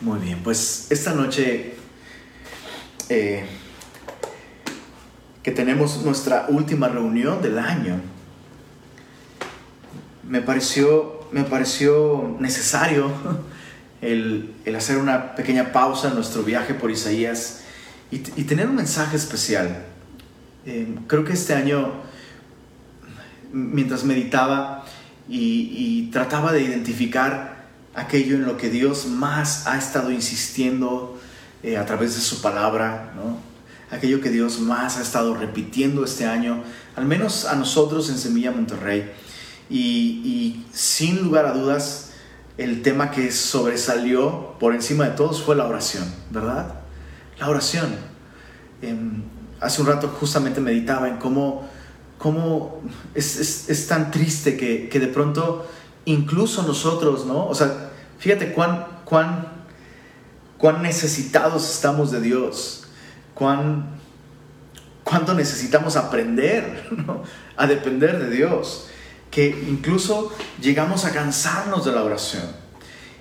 Muy bien, pues esta noche eh, que tenemos nuestra última reunión del año, me pareció, me pareció necesario el, hacer una pequeña pausa en nuestro viaje por Isaías y, tener un mensaje especial. Eh, creo que este año, mientras meditaba y trataba de identificar aquello en lo que Dios más ha estado insistiendo eh, a través de su palabra, ¿no? aquello que Dios más ha estado repitiendo este año, al menos a nosotros en Semilla Monterrey. Y, sin lugar a dudas, el tema que sobresalió por encima de todos fue la oración, ¿verdad? La oración. Em, hace un rato justamente meditaba en cómo, cómo es, es, tan triste que, que de pronto incluso nosotros, ¿no? O sea, fíjate cuán, cuán, cuán necesitados estamos de Dios, cuán, cuánto necesitamos aprender a depender de Dios, que incluso llegamos a cansarnos de la oración.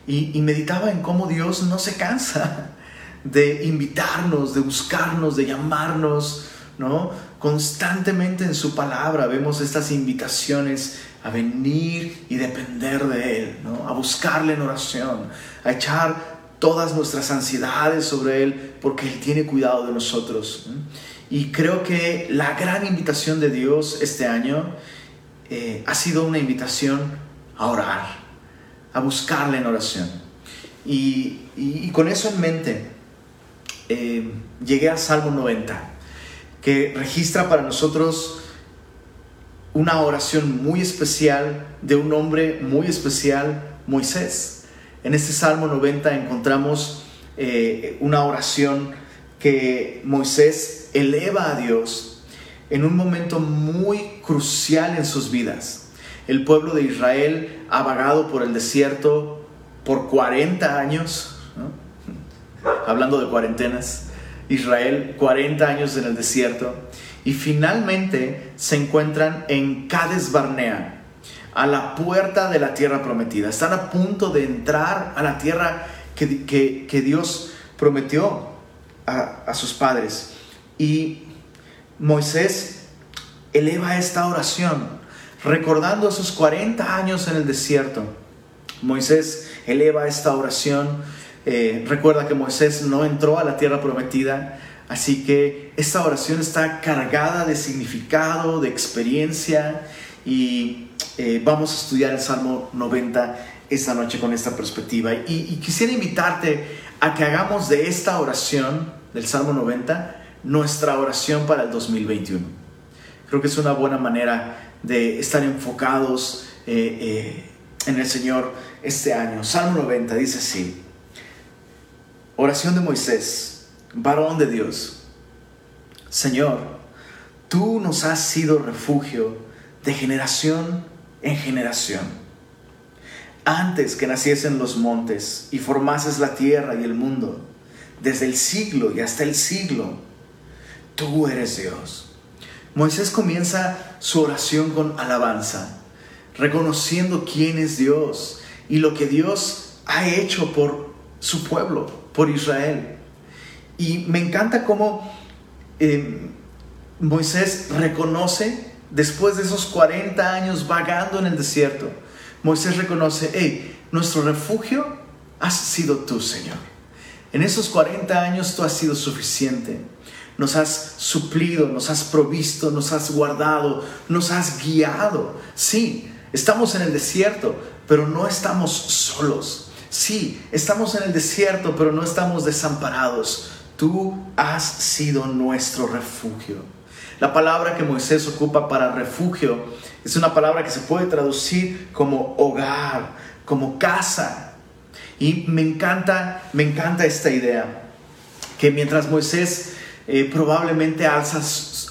Y, y meditaba en cómo Dios no se cansa de invitarnos, de buscarnos, de llamarnos, ¿no? Constantemente en su palabra vemos estas invitaciones a venir y depender de Él, ¿no? a buscarle en oración, a echar todas nuestras ansiedades sobre Él, porque Él tiene cuidado de nosotros. Y creo que la gran invitación de Dios este año eh, ha sido una invitación a orar, a buscarle en oración. Y, con eso en mente, eh, llegué al Salmo 90, que registra para nosotros una oración muy especial de un hombre muy especial, Moisés. En este Salmo 90 encontramos eh, una oración que Moisés eleva a Dios en un momento muy crucial en sus vidas. El pueblo de Israel ha vagado por el desierto por 40 años, hablando de cuarentenas, Israel 40 años en el desierto y finalmente se encuentran en Cades Barnea, a la puerta de la tierra prometida. Están a punto de entrar a la tierra que, Dios prometió a, a sus padres. Y Moisés eleva esta oración, recordando esos 40 años en el desierto. Moisés eleva esta oración. Eh, recuerda que Moisés no entró a la tierra prometida, Así que esta oración está cargada de significado, de experiencia y eh, vamos a estudiar el Salmo 90 esta noche con esta perspectiva. Y, quisiera invitarte a que hagamos de esta oración del Salmo 90 nuestra oración para el 2021. Creo que es una buena manera de estar enfocados eh, eh, en el Señor este año. Salmo 90 dice así, oración de Moisés varón de Dios, Señor, tú nos has sido refugio de generación en generación. Antes que naciesen los montes y formases la tierra y el mundo, desde el siglo y hasta el siglo, tú eres Dios. Moisés comienza su oración con alabanza, reconociendo quién es Dios y lo que Dios ha hecho por su pueblo, por Israel. Y me encanta cómo eh, Moisés reconoce, después de esos 40 años vagando en el desierto, Moisés reconoce, hey, nuestro refugio has sido tú, Señor. En esos 40 años tú has sido suficiente. Nos has suplido, nos has provisto, nos has guardado, nos has guiado. Sí, estamos en el desierto, pero no estamos solos. Sí, estamos en el desierto, pero no estamos desamparados. Tú has sido nuestro refugio. La palabra que Moisés ocupa para refugio es una palabra que se puede traducir como hogar, como casa. Y me encanta, me encanta esta idea, que mientras Moisés eh, probablemente alza,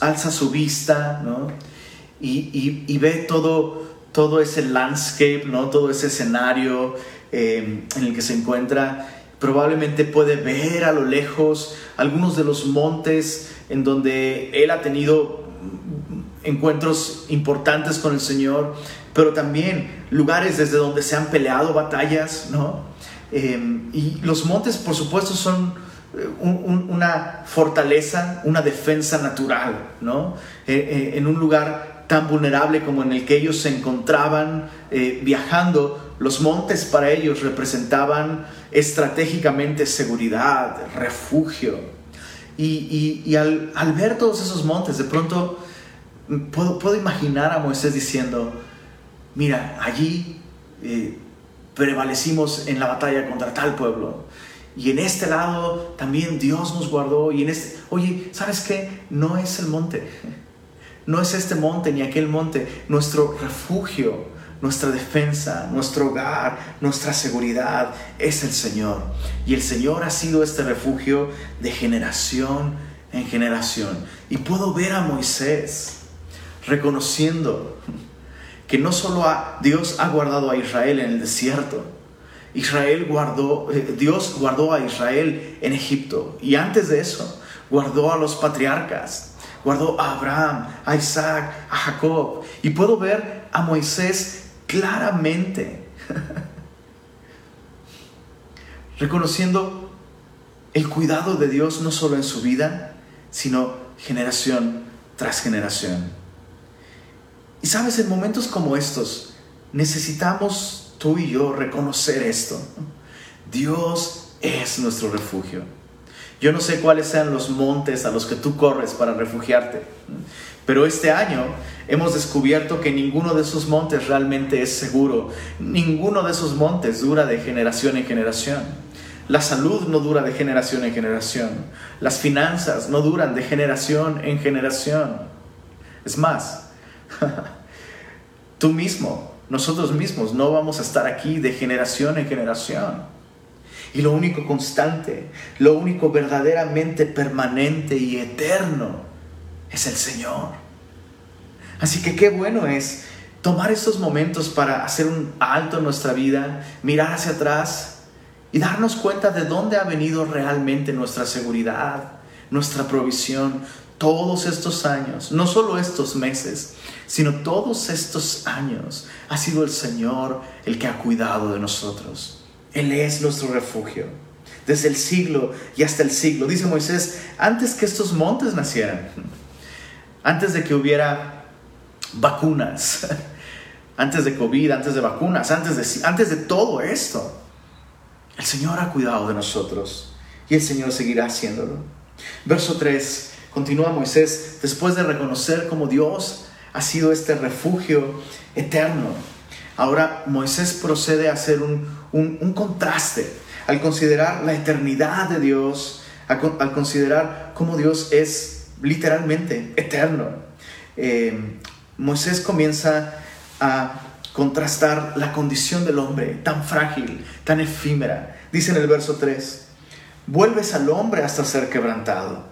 alza, su vista y, ve todo, todo ese landscape, ¿no? todo ese escenario eh, en el que se encuentra, probablemente puede ver a lo lejos algunos de los montes en donde él ha tenido encuentros importantes con el Señor, pero también lugares desde donde se han peleado batallas, ¿no? Em, y los montes, por supuesto, son eh, una fortaleza, una defensa natural, ¿no? Eh, eh, en un lugar tan vulnerable como en el que ellos se encontraban viajando, los montes para ellos representaban estratégicamente seguridad, refugio. Y, al, ver todos esos montes, de pronto mm, puedo, imaginar a Moisés diciendo, mira, allí prevalecimos en la batalla contra tal pueblo. Y en este lado también Dios nos guardó. Y en este, oye, ¿sabes qué? No es el monte. No es este monte ni aquel monte. Nuestro refugio, nuestra defensa, nuestro hogar, nuestra seguridad es el Señor. Y el Señor ha sido este refugio de generación en generación. Y puedo ver a Moisés reconociendo que no solo Dios ha guardado a Israel en el desierto, Israel guardó, eh, Dios guardó a Israel en Egipto y antes de eso guardó a los patriarcas, guardó a Abraham, a Isaac, a Jacob y puedo ver a Moisés claramente reconociendo el cuidado de Dios no solo en su vida, sino generación tras generación. Y sabes, en momentos como estos, necesitamos tú y yo reconocer esto. Dios es nuestro refugio. Yo no sé cuáles sean los montes a los que tú corres para refugiarte, pero este año hemos descubierto que ninguno de esos montes realmente es seguro. Ninguno de esos montes dura de generación en generación. La salud no dura de generación en generación. Las finanzas no duran de generación en generación. Es más, Tú mismo, nosotros mismos no vamos a estar aquí de generación en generación. Y lo único constante, lo único verdaderamente permanente y eterno es el Señor. Así que qué bueno es tomar estos momentos para hacer un alto en nuestra vida, mirar hacia atrás y darnos cuenta de dónde ha venido realmente nuestra seguridad, nuestra provisión, todos estos años, no solo estos meses, sino todos estos años ha sido el Señor el que ha cuidado de nosotros. Él es nuestro refugio. Desde el siglo y hasta el siglo. Dice Moisés, antes que estos montes nacieran, antes de que hubiera vacunas, antes de COVID, antes de vacunas, antes de, antes de todo esto, el Señor ha cuidado de nosotros y el Señor seguirá haciéndolo. Verso 3, continúa Moisés, después de reconocer como Dios ha sido este refugio eterno. Ahora Moisés procede a hacer un, contraste al considerar la eternidad de Dios, al considerar cómo Dios es literalmente eterno. Eh, Moisés comienza a contrastar la condición del hombre tan frágil, tan efímera. Dice en el verso 3, vuelves al hombre hasta ser quebrantado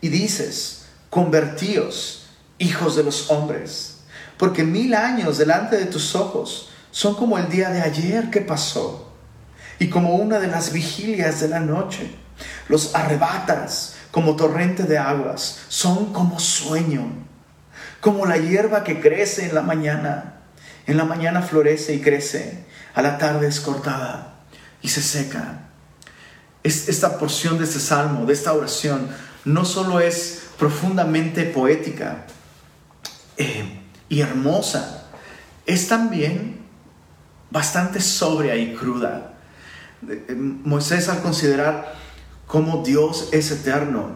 y dices, convertíos hijos de los hombres, porque mil años delante de tus ojos son como el día de ayer que pasó, y como una de las vigilias de la noche. Los arrebatas como torrente de aguas, son como sueño, como la hierba que crece en la mañana. En la mañana florece y crece, a la tarde es cortada y se seca. Esta porción de este salmo, de esta oración, no solo es profundamente poética, eh, y hermosa, es también bastante sobria y cruda. Eh, Moisés al considerar cómo Dios es eterno,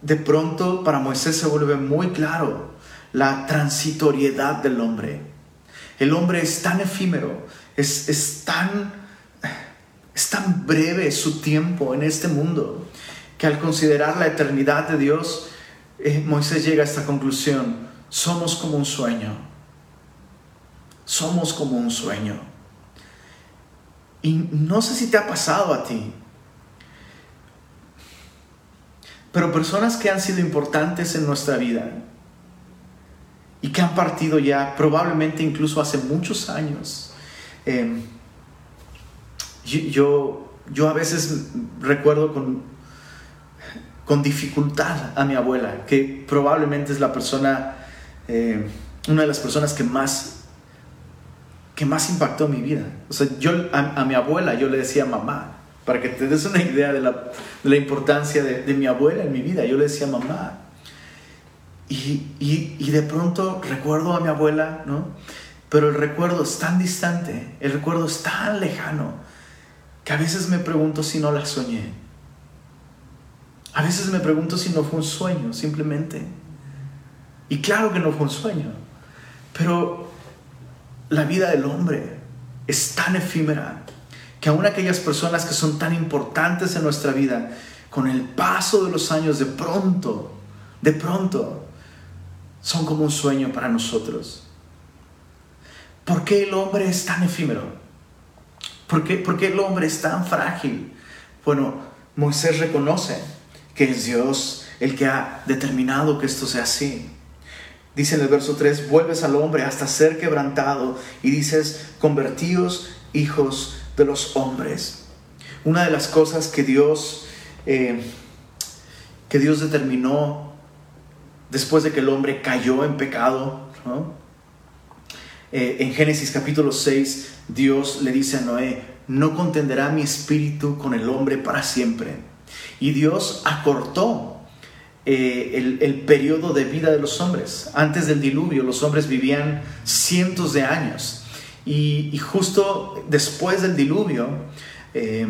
de pronto para Moisés se vuelve muy claro la transitoriedad del hombre. El hombre es tan efímero, es, es, tan, es tan breve su tiempo en este mundo, que al considerar la eternidad de Dios, eh, Moisés llega a esta conclusión somos como un sueño. Somos como un sueño. Y no sé si te ha pasado a ti, pero personas que han sido importantes en nuestra vida y que han partido ya probablemente incluso hace muchos años. Em, yo, yo a veces recuerdo con, con dificultad a mi abuela, que probablemente es la persona eh, una de las personas que más que más impactó mi vida. O sea, yo a, mi abuela yo le decía mamá, para que te des una idea de la, importancia de, mi abuela en mi vida, yo le decía mamá. Y, y, de pronto recuerdo a mi abuela, ¿no? Pero el recuerdo es tan distante, el recuerdo es tan lejano, que a veces me pregunto si no la soñé. A veces me pregunto si no fue un sueño, simplemente. Y claro que no fue un sueño, pero la vida del hombre es tan efímera que aún aquellas personas que son tan importantes en nuestra vida, con el paso de los años, de pronto, de pronto, son como un sueño para nosotros. ¿Por qué el hombre es tan efímero? ¿Por qué, ¿Por qué el hombre es tan frágil? Bueno, Moisés reconoce que es Dios el que ha determinado que esto sea así. Dice en el verso 3, vuelves al hombre hasta ser quebrantado y dices, convertíos hijos de los hombres. Una de las cosas que Dios, eh, que Dios determinó después de que el hombre cayó en pecado, eh, en Génesis capítulo 6, Dios le dice a Noé, no contenderá mi espíritu con el hombre para siempre. Y Dios acortó eh, el, periodo de vida de los hombres. Antes del diluvio los hombres vivían cientos de años y, justo después del diluvio eh,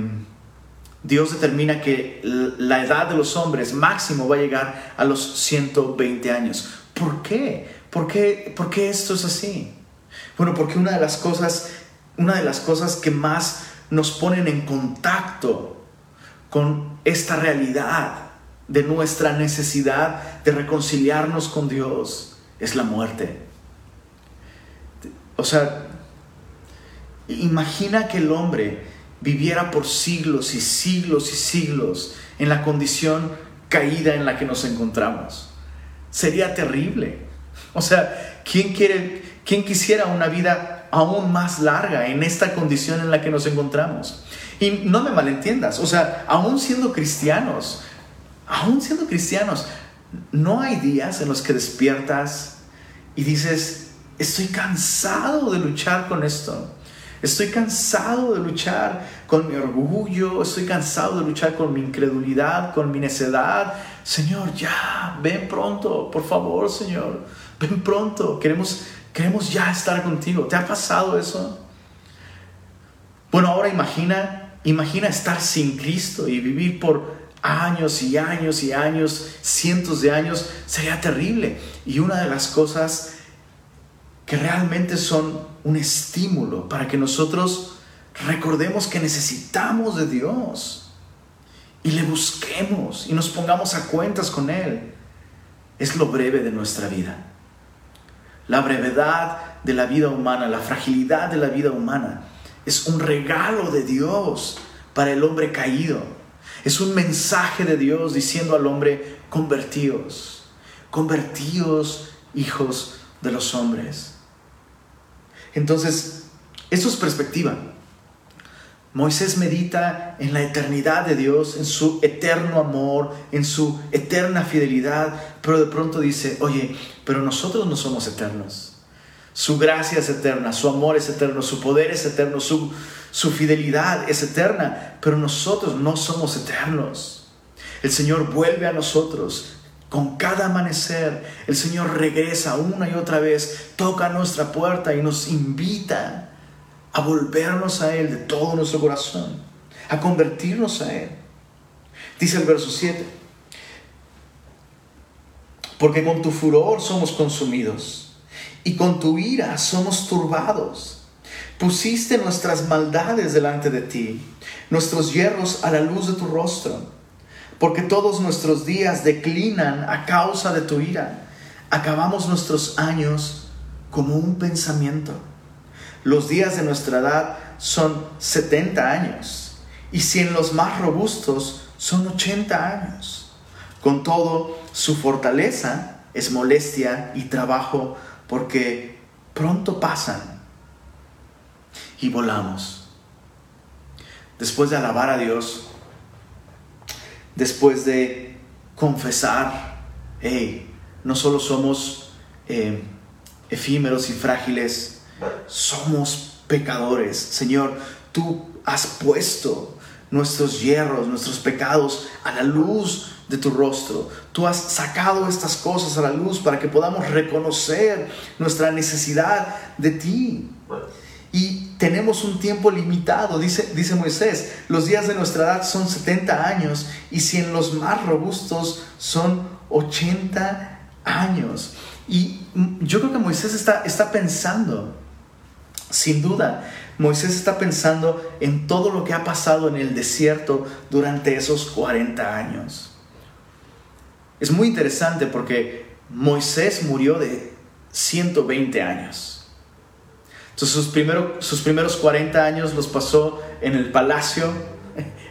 Dios determina que la edad de los hombres máximo va a llegar a los 120 años. ¿Por qué? ¿Por qué, ¿Por qué esto es así? Bueno, porque una de las cosas, una de las cosas que más nos ponen en contacto con esta realidad de nuestra necesidad de reconciliarnos con Dios es la muerte. O sea, imagina que el hombre viviera por siglos y siglos y siglos en la condición caída en la que nos encontramos. Sería terrible. O sea, ¿quién quiere, quién quisiera una vida aún más larga en esta condición en la que nos encontramos? Y no me malentiendas, o sea, aún siendo cristianos, aún siendo cristianos, no hay días en los que despiertas y dices, estoy cansado de luchar con esto. Estoy cansado de luchar con mi orgullo, estoy cansado de luchar con mi incredulidad, con mi necedad. Señor, ya, ven pronto, por favor, Señor, ven pronto. Queremos, queremos ya estar contigo. ¿Te ha pasado eso? Bueno, ahora imagina, imagina estar sin Cristo y vivir por años y años y años, cientos de años, sería terrible. Y una de las cosas que realmente son un estímulo para que nosotros recordemos que necesitamos de Dios y le busquemos y nos pongamos a cuentas con Él, es lo breve de nuestra vida. La brevedad de la vida humana, la fragilidad de la vida humana, es un regalo de Dios para el hombre caído es un mensaje de Dios diciendo al hombre, convertíos, convertíos hijos de los hombres. Entonces, eso es perspectiva. Moisés medita en la eternidad de Dios, en su eterno amor, en su eterna fidelidad, pero de pronto dice, oye, pero nosotros no somos eternos. Su gracia es eterna, su amor es eterno, su poder es eterno, su, su fidelidad es eterna, pero nosotros no somos eternos. El Señor vuelve a nosotros con cada amanecer. El Señor regresa una y otra vez, toca nuestra puerta y nos invita a volvernos a Él de todo nuestro corazón, a convertirnos a Él. Dice el verso 7, porque con tu furor somos consumidos y con tu ira somos turbados. Pusiste nuestras maldades delante de ti, nuestros hierros a la luz de tu rostro, porque todos nuestros días declinan a causa de tu ira. Acabamos nuestros años como un pensamiento. Los días de nuestra edad son 70 años, y si en los más robustos son 80 años. Con todo, su fortaleza es molestia y trabajo, porque pronto pasan y volamos. Después de alabar a Dios, después de confesar, hey, no solo somos eh, efímeros y frágiles, somos pecadores. Señor, tú has puesto nuestros hierros, nuestros pecados a la luz de tu rostro. Tú has sacado estas cosas a la luz para que podamos reconocer nuestra necesidad de ti. Y tenemos un tiempo limitado, dice, dice Moisés, los días de nuestra edad son 70 años y si en los más robustos son 80 años. Y yo creo que Moisés está, está pensando, sin duda, Moisés está pensando en todo lo que ha pasado en el desierto durante esos 40 años. Es muy interesante porque Moisés murió de 120 años. Entonces sus, sus primeros 40 años los pasó en el palacio,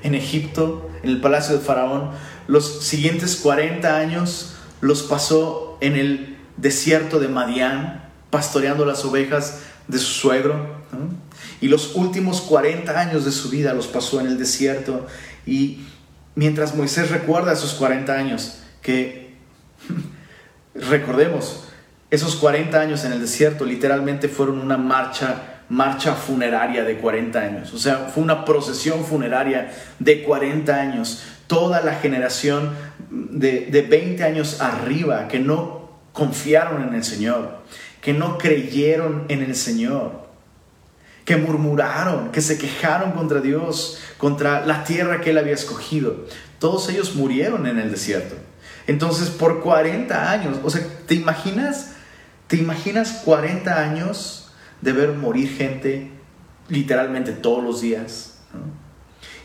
en Egipto, en el palacio de Faraón. Los siguientes 40 años los pasó en el desierto de Madián, pastoreando las ovejas de su suegro. Y los últimos 40 años de su vida los pasó en el desierto. Y mientras Moisés recuerda esos 40 años, que recordemos, esos 40 años en el desierto literalmente fueron una marcha, marcha funeraria de 40 años. O sea, fue una procesión funeraria de 40 años. Toda la generación de, de 20 años arriba que no confiaron en el Señor, que no creyeron en el Señor, que murmuraron, que se quejaron contra Dios, contra la tierra que Él había escogido. Todos ellos murieron en el desierto. Entonces, por 40 años, o sea, ¿te imaginas? ¿Te imaginas 40 años de ver morir gente literalmente todos los días?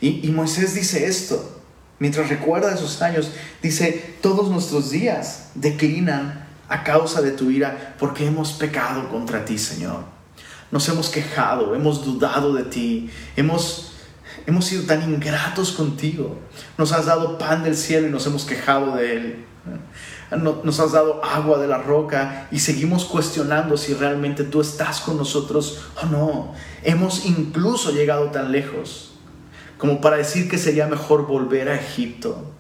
Y, y Moisés dice esto, mientras recuerda esos años, dice, todos nuestros días declinan a causa de tu ira porque hemos pecado contra ti, Señor. Nos hemos quejado, hemos dudado de ti, hemos Hemos sido tan ingratos contigo. Nos has dado pan del cielo y nos hemos quejado de él. Nos has dado agua de la roca y seguimos cuestionando si realmente tú estás con nosotros o no. Hemos incluso llegado tan lejos como para decir que sería mejor volver a Egipto.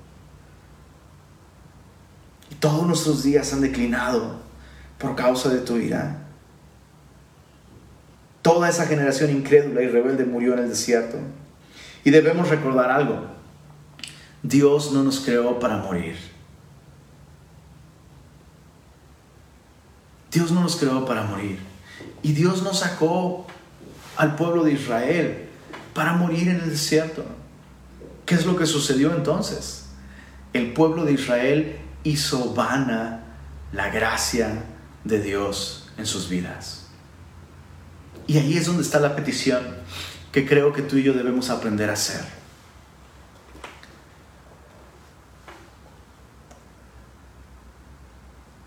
Todos nuestros días han declinado por causa de tu ira. Toda esa generación incrédula y rebelde murió en el desierto. Y debemos recordar algo. Dios no nos creó para morir. Dios no nos creó para morir. Y Dios nos sacó al pueblo de Israel para morir en el desierto. ¿Qué es lo que sucedió entonces? El pueblo de Israel hizo vana la gracia de Dios en sus vidas. Y ahí es donde está la petición que creo que tú y yo debemos aprender a hacer.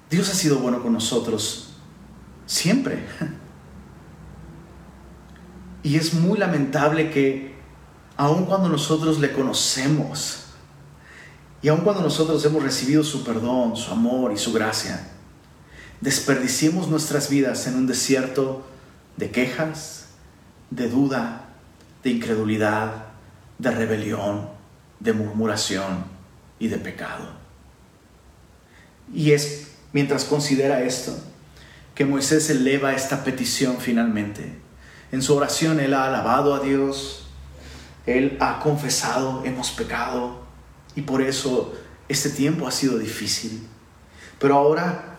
Dios ha sido bueno con nosotros siempre. Y es muy lamentable que aun cuando nosotros le conocemos y aun cuando nosotros hemos recibido su perdón, su amor y su gracia, desperdiciemos nuestras vidas en un desierto de quejas, de duda, de incredulidad, de rebelión, de murmuración y de pecado. Y es mientras considera esto que Moisés eleva esta petición finalmente. En su oración él ha alabado a Dios, él ha confesado, hemos pecado y por eso este tiempo ha sido difícil. Pero ahora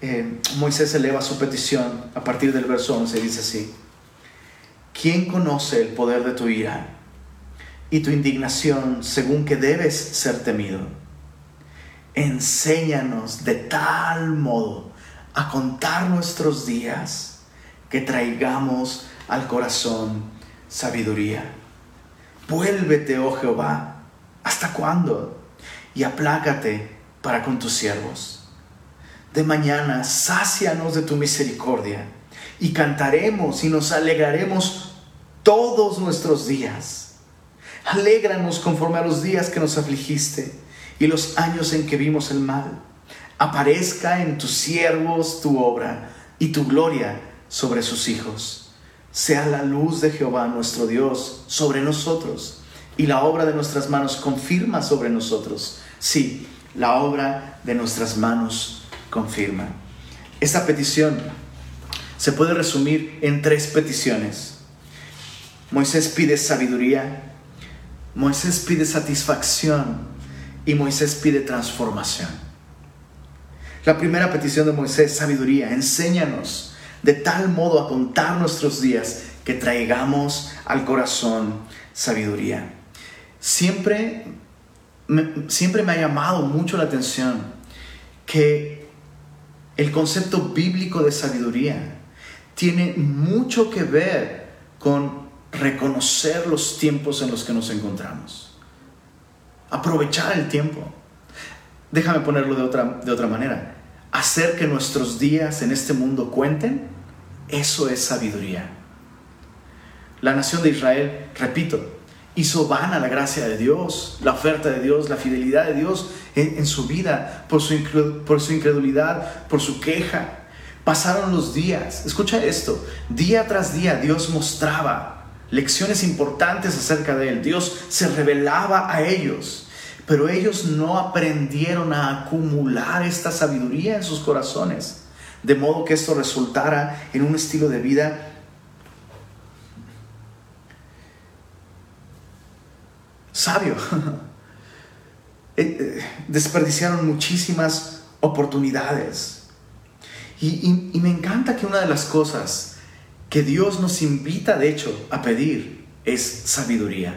eh, Moisés eleva su petición a partir del verso 11, dice así. ¿Quién conoce el poder de tu ira y tu indignación según que debes ser temido? Enséñanos de tal modo a contar nuestros días que traigamos al corazón sabiduría. Vuélvete, oh Jehová, ¿hasta cuándo? Y aplácate para con tus siervos. De mañana, sácianos de tu misericordia y cantaremos y nos alegraremos todos nuestros días. Alégranos conforme a los días que nos afligiste y los años en que vimos el mal. Aparezca en tus siervos tu obra y tu gloria sobre sus hijos. Sea la luz de Jehová nuestro Dios sobre nosotros y la obra de nuestras manos confirma sobre nosotros. Sí, la obra de nuestras manos confirma. Esta petición se puede resumir en tres peticiones. Moisés pide sabiduría, Moisés pide satisfacción y Moisés pide transformación. La primera petición de Moisés, sabiduría, enséñanos de tal modo a contar nuestros días que traigamos al corazón sabiduría. Siempre siempre me ha llamado mucho la atención que el concepto bíblico de sabiduría tiene mucho que ver con reconocer los tiempos en los que nos encontramos. Aprovechar el tiempo. Déjame ponerlo de otra, de otra manera. Hacer que nuestros días en este mundo cuenten, eso es sabiduría. La nación de Israel, repito, hizo vana la gracia de Dios, la oferta de Dios, la fidelidad de Dios en, su vida, por su, por su incredulidad, por su queja. Pasaron los días, escucha esto, día tras día Dios mostraba lecciones importantes acerca de Él, Dios se revelaba a ellos, pero ellos no aprendieron a acumular esta sabiduría en sus corazones, de modo que esto resultara en un estilo de vida sabio. Eh, eh, desperdiciaron muchísimas oportunidades. Y, y, me encanta que una de las cosas que Dios nos invita, de hecho, a pedir es sabiduría.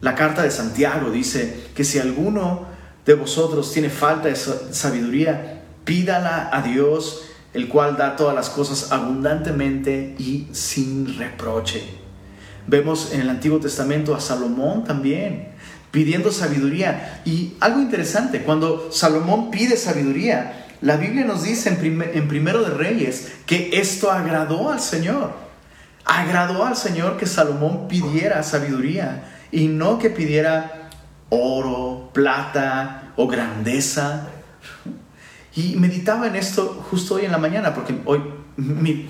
La carta de Santiago dice que si alguno de vosotros tiene falta de sabiduría, pídala a Dios, el cual da todas las cosas abundantemente y sin reproche. Vemos en el Antiguo Testamento a Salomón también pidiendo sabiduría. Y algo interesante, cuando Salomón pide sabiduría, la Biblia nos dice en, Primero de Reyes que esto agradó al Señor. Agradó al Señor que Salomón pidiera sabiduría y no que pidiera oro, plata o grandeza. Y meditaba en esto justo hoy en la mañana, porque hoy,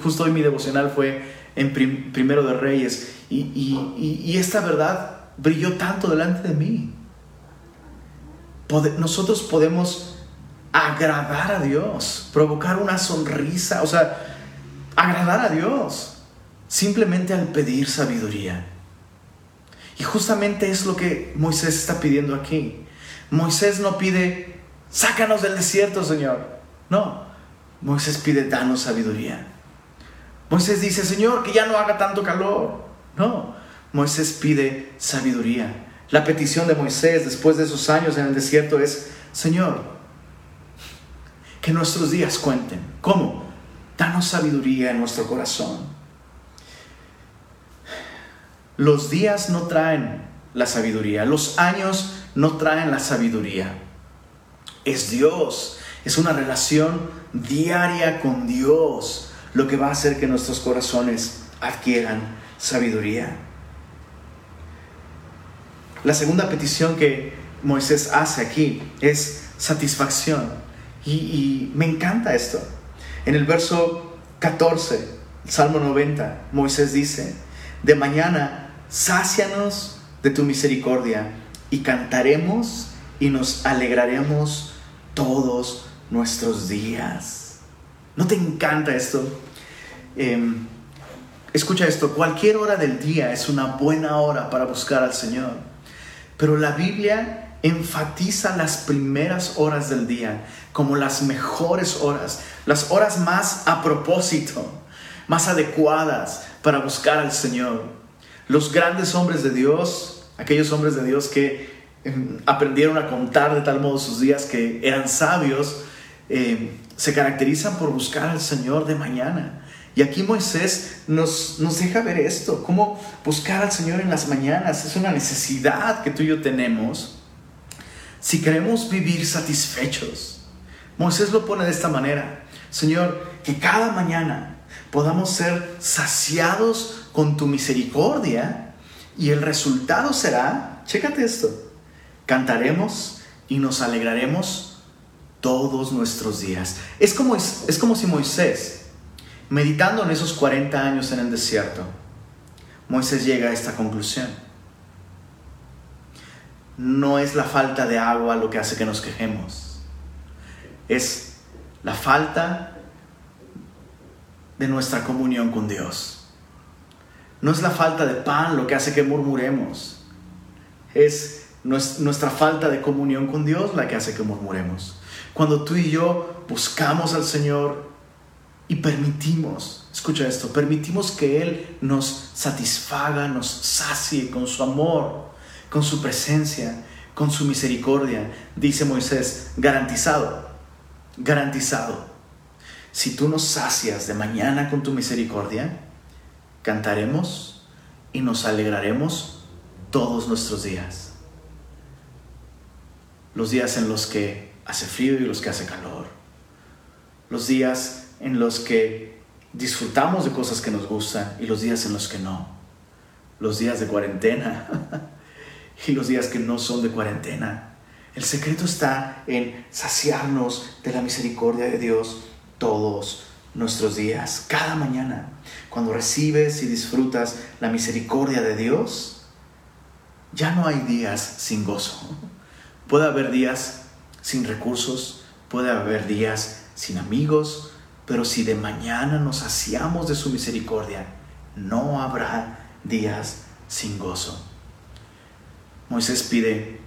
justo hoy mi devocional fue en Primero de Reyes y, esta verdad brilló tanto delante de mí. nosotros podemos agradar a Dios, provocar una sonrisa, o sea, agradar a Dios simplemente al pedir sabiduría. Y justamente es lo que Moisés está pidiendo aquí. Moisés no pide, sácanos del desierto, Señor. No, Moisés pide, danos sabiduría. Moisés dice, Señor, que ya no haga tanto calor. No, Moisés pide sabiduría. La petición de Moisés después de esos años en el desierto es, Señor, que nuestros días cuenten. ¿Cómo? Danos sabiduría en nuestro corazón. Los días no traen la sabiduría, los años no traen la sabiduría. Es Dios, es una relación diaria con Dios lo que va a hacer que nuestros corazones adquieran sabiduría. La segunda petición que Moisés hace aquí es satisfacción. Y, me encanta esto. En el verso 14, Salmo 90, Moisés dice, de mañana, sácianos de tu misericordia y cantaremos y nos alegraremos todos nuestros días. ¿No te encanta esto? Em, Escucha esto, cualquier hora del día es una buena hora para buscar al Señor, pero la Biblia enfatiza las primeras horas del día como las mejores horas, las horas más a propósito, más adecuadas para buscar al Señor. Los grandes hombres de Dios, aquellos hombres de Dios que em, aprendieron a contar de tal modo sus días que eran sabios, eh, se caracterizan por buscar al Señor de mañana. Y aquí Moisés nos, nos deja ver esto, cómo buscar al Señor en las mañanas es una necesidad que tú y yo tenemos si queremos vivir satisfechos. Moisés lo pone de esta manera, Señor, que cada mañana podamos ser saciados con tu misericordia y el resultado será, chécate esto, cantaremos y nos alegraremos todos nuestros días. Es como, es como si Moisés Meditando en esos 40 años en el desierto, Moisés llega a esta conclusión. No es la falta de agua lo que hace que nos quejemos, es la falta de nuestra comunión con Dios. No es la falta de pan lo que hace que murmuremos. Es nuestra falta de comunión con Dios la que hace que murmuremos. Cuando tú y yo buscamos al Señor y permitimos, escucha esto, permitimos que Él nos satisfaga, nos sacie con su amor, con su presencia, con su misericordia, dice Moisés, garantizado, garantizado. Si tú nos sacias de mañana con tu misericordia, cantaremos y nos alegraremos todos nuestros días. Los días en los que hace frío y los que hace calor. Los días en los que disfrutamos de cosas que nos gustan y los días en los que no. Los días de cuarentena y los días que no son de cuarentena. El secreto está en saciarnos de la misericordia de Dios todos nuestros días, cada mañana. Cuando recibes y disfrutas la misericordia de Dios, ya no hay días sin gozo. Puede haber días sin recursos, puede haber días sin amigos, pero si de mañana nos saciamos de su misericordia, no habrá días sin gozo. Moisés pide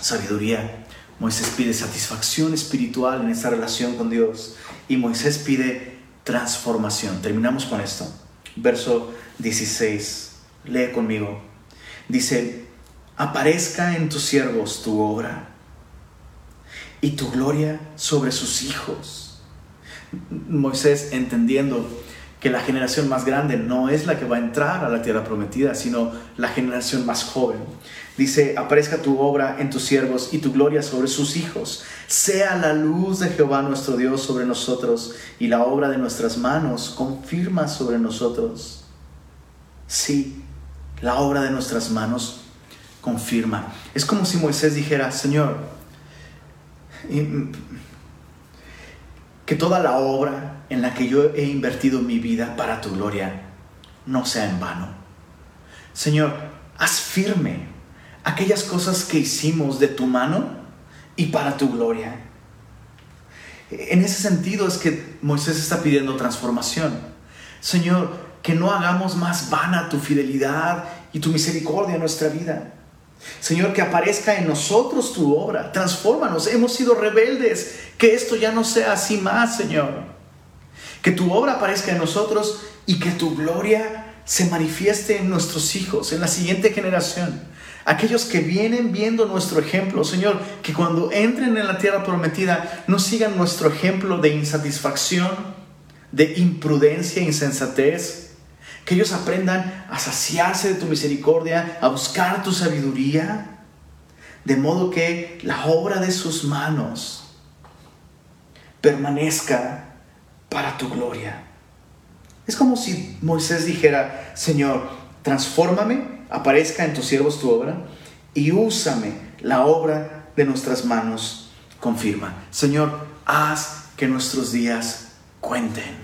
sabiduría, Moisés pide satisfacción espiritual en esta relación con Dios y Moisés pide transformación. Terminamos con esto. Verso 16. Lee conmigo. Dice, aparezca en tus siervos tu obra y tu gloria sobre sus hijos. Moisés entendiendo que la generación más grande no es la que va a entrar a la tierra prometida, sino la generación más joven. Dice, aparezca tu obra en tus siervos y tu gloria sobre sus hijos. Sea la luz de Jehová nuestro Dios sobre nosotros y la obra de nuestras manos confirma sobre nosotros. Sí, la obra de nuestras manos confirma. Es como si Moisés dijera, Señor, que toda la obra en la que yo he invertido mi vida para tu gloria no sea en vano. Señor, haz firme aquellas cosas que hicimos de tu mano y para tu gloria. En ese sentido es que Moisés está pidiendo transformación. Señor, que no hagamos más vana tu fidelidad y tu misericordia en nuestra vida. Señor, que aparezca en nosotros tu obra. Transfórmanos. Hemos sido rebeldes. Que esto ya no sea así más, Señor. Que tu obra aparezca en nosotros y que tu gloria se manifieste en nuestros hijos, en la siguiente generación. Aquellos que vienen viendo nuestro ejemplo, Señor, que cuando entren en la tierra prometida no sigan nuestro ejemplo de insatisfacción, de imprudencia, insensatez, que ellos aprendan a saciarse de tu misericordia, a buscar tu sabiduría, de modo que la obra de sus manos permanezca para tu gloria. Es como si Moisés dijera, Señor, transfórmame, aparezca en tus siervos tu obra y úsame la obra de nuestras manos, confirma. Señor, haz que nuestros días cuenten.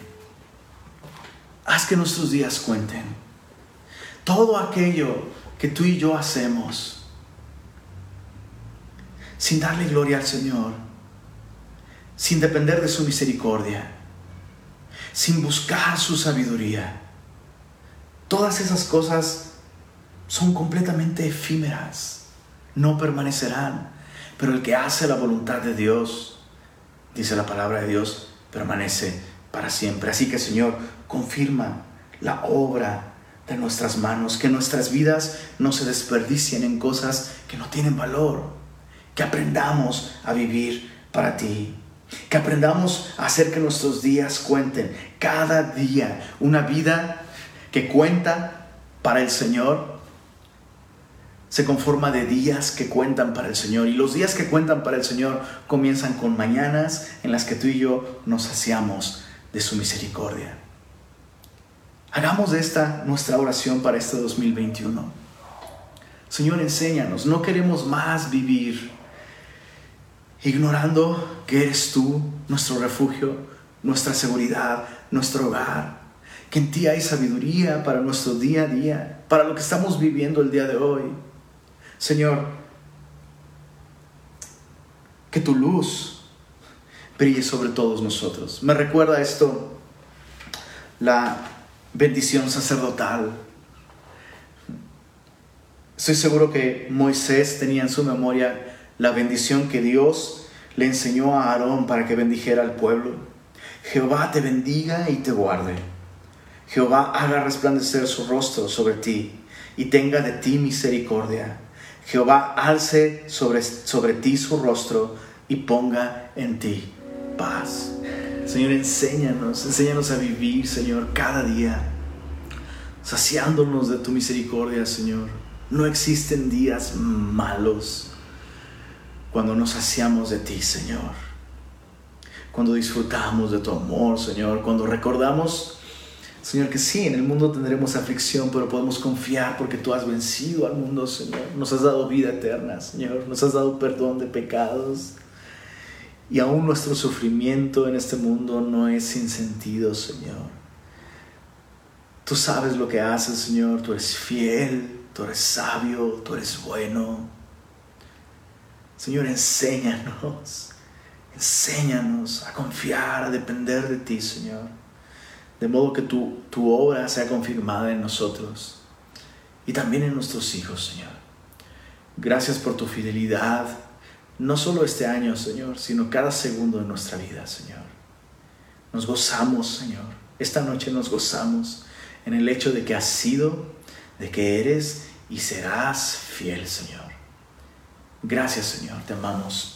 Haz que nuestros días cuenten. Todo aquello que tú y yo hacemos sin darle gloria al Señor, sin depender de su misericordia, sin buscar su sabiduría. Todas esas cosas son completamente efímeras, no permanecerán. Pero el que hace la voluntad de Dios, dice la palabra de Dios, permanece para siempre. Así que Señor, confirma la obra de nuestras manos, que nuestras vidas no se desperdicien en cosas que no tienen valor, que aprendamos a vivir para ti, que aprendamos a hacer que nuestros días cuenten, cada día una vida que cuenta para el Señor se conforma de días que cuentan para el Señor. Y los días que cuentan para el Señor comienzan con mañanas en las que tú y yo nos saciamos de su misericordia. Hagamos esta nuestra oración para este 2021. Señor, enséñanos. No queremos más vivir ignorando que eres tú nuestro refugio, nuestra seguridad, nuestro hogar. Que en ti hay sabiduría para nuestro día a día, para lo que estamos viviendo el día de hoy. Señor, que tu luz brille sobre todos nosotros. Me recuerda esto la bendición sacerdotal Estoy seguro que Moisés tenía en su memoria la bendición que Dios le enseñó a Aarón para que bendijera al pueblo. Jehová te bendiga y te guarde. Jehová haga resplandecer su rostro sobre ti y tenga de ti misericordia. Jehová alce sobre, sobre ti su rostro y ponga en ti paz. Señor, enséñanos, enséñanos a vivir, Señor, cada día, saciándonos de tu misericordia, Señor. No existen días malos cuando nos saciamos de ti, Señor. Cuando disfrutamos de tu amor, Señor. Cuando recordamos, Señor, que sí, en el mundo tendremos aflicción, pero podemos confiar porque tú has vencido al mundo, Señor. Nos has dado vida eterna, Señor. Nos has dado perdón de pecados. Y aún nuestro sufrimiento en este mundo no es sin sentido, Señor. Tú sabes lo que haces, Señor. Tú eres fiel, tú eres sabio, tú eres bueno. Señor, enséñanos, enséñanos a confiar, a depender de ti, Señor. De modo que tu, tu obra sea confirmada en nosotros y también en nuestros hijos, Señor. Gracias por tu fidelidad no solo este año, Señor, sino cada segundo de nuestra vida, Señor. Nos gozamos, Señor. Esta noche nos gozamos en el hecho de que has sido, de que eres y serás fiel, Señor. Gracias, Señor. Te amamos.